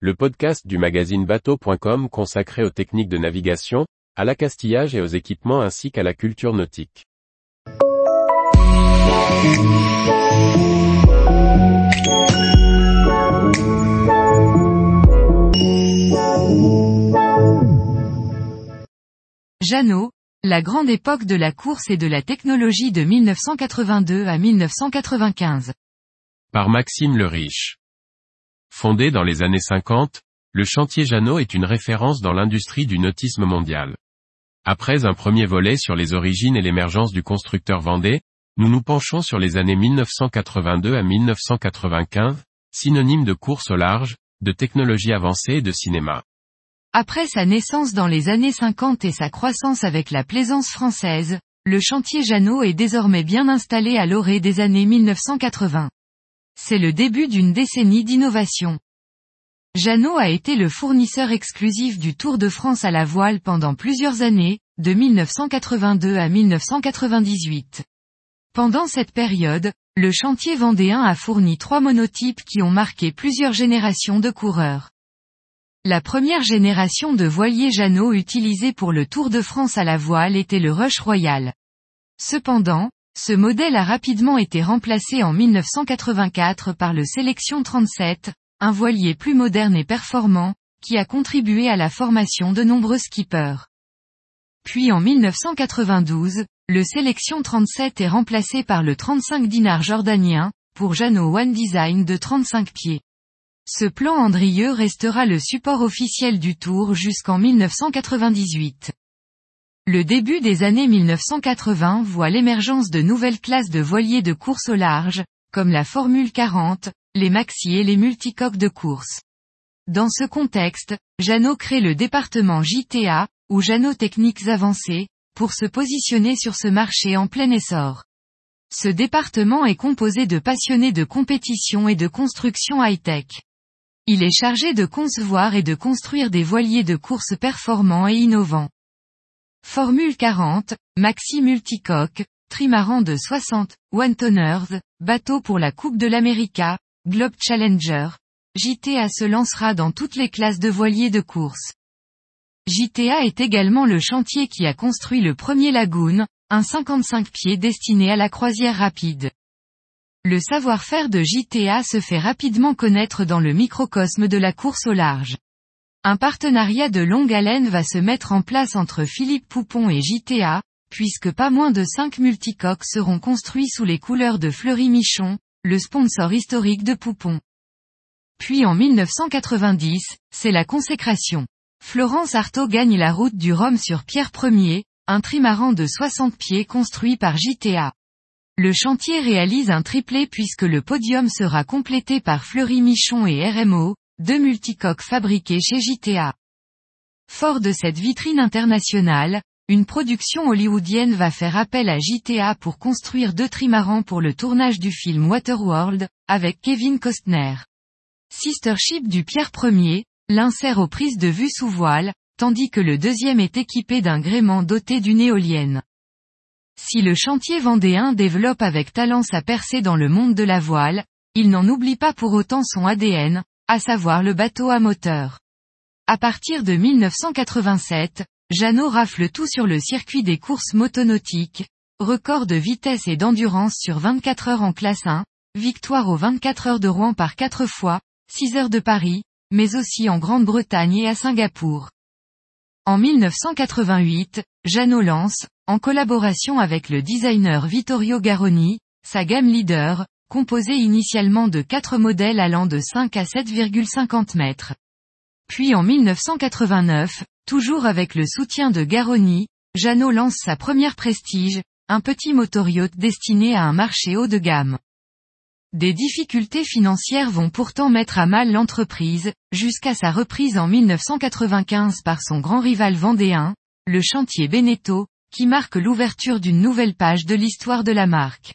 le podcast du magazine bateau.com consacré aux techniques de navigation, à l'accastillage et aux équipements ainsi qu'à la culture nautique. Jeannot, la grande époque de la course et de la technologie de 1982 à 1995. Par Maxime le Riche. Fondé dans les années 50, le chantier Jeannot est une référence dans l'industrie du nautisme mondial. Après un premier volet sur les origines et l'émergence du constructeur vendée, nous nous penchons sur les années 1982 à 1995, synonyme de course au large, de technologie avancée et de cinéma. Après sa naissance dans les années 50 et sa croissance avec la plaisance française, le chantier Jeannot est désormais bien installé à l'orée des années 1980. C'est le début d'une décennie d'innovation. Jeannot a été le fournisseur exclusif du Tour de France à la voile pendant plusieurs années, de 1982 à 1998. Pendant cette période, le chantier vendéen a fourni trois monotypes qui ont marqué plusieurs générations de coureurs. La première génération de voiliers Jeannot utilisés pour le Tour de France à la voile était le Rush Royal. Cependant, ce modèle a rapidement été remplacé en 1984 par le Sélection 37, un voilier plus moderne et performant, qui a contribué à la formation de nombreux skippers. Puis en 1992, le Sélection 37 est remplacé par le 35 dinars jordanien, pour Jeannot One Design de 35 pieds. Ce plan Andrieux restera le support officiel du Tour jusqu'en 1998. Le début des années 1980 voit l'émergence de nouvelles classes de voiliers de course au large, comme la Formule 40, les maxi et les multicoques de course. Dans ce contexte, Jeannot crée le département JTA, ou Jeannot Techniques Avancées, pour se positionner sur ce marché en plein essor. Ce département est composé de passionnés de compétition et de construction high-tech. Il est chargé de concevoir et de construire des voiliers de course performants et innovants. Formule 40, Maxi Multicoque, trimaran de 60, One Toners, bateau pour la Coupe de l'América, Globe Challenger. JTA se lancera dans toutes les classes de voiliers de course. JTA est également le chantier qui a construit le premier Lagoon, un 55 pieds destiné à la croisière rapide. Le savoir-faire de JTA se fait rapidement connaître dans le microcosme de la course au large. Un partenariat de longue haleine va se mettre en place entre Philippe Poupon et JTA, puisque pas moins de 5 multicoques seront construits sous les couleurs de Fleury Michon, le sponsor historique de Poupon. Puis en 1990, c'est la consécration. Florence Artaud gagne la route du Rhum sur Pierre Ier, un trimaran de 60 pieds construit par JTA. Le chantier réalise un triplé puisque le podium sera complété par Fleury Michon et RMO, deux multicoques fabriqués chez JTA. Fort de cette vitrine internationale, une production hollywoodienne va faire appel à JTA pour construire deux trimarans pour le tournage du film Waterworld, avec Kevin Costner. Sister ship du Pierre Ier, l'un sert aux prises de vue sous voile, tandis que le deuxième est équipé d'un gréement doté d'une éolienne. Si le chantier vendéen développe avec talent sa percée dans le monde de la voile, il n'en oublie pas pour autant son ADN, à savoir le bateau à moteur. À partir de 1987, Jeannot rafle tout sur le circuit des courses motonautiques, record de vitesse et d'endurance sur 24 heures en classe 1, victoire aux 24 heures de Rouen par 4 fois, 6 heures de Paris, mais aussi en Grande-Bretagne et à Singapour. En 1988, Jeannot lance, en collaboration avec le designer Vittorio Garoni, sa gamme leader, composée initialement de quatre modèles allant de 5 à 7,50 mètres. Puis en 1989, toujours avec le soutien de Garoni, Jeannot lance sa première prestige, un petit motoryacht destiné à un marché haut de gamme. Des difficultés financières vont pourtant mettre à mal l'entreprise, jusqu'à sa reprise en 1995 par son grand rival vendéen, le chantier Beneteau, qui marque l'ouverture d'une nouvelle page de l'histoire de la marque.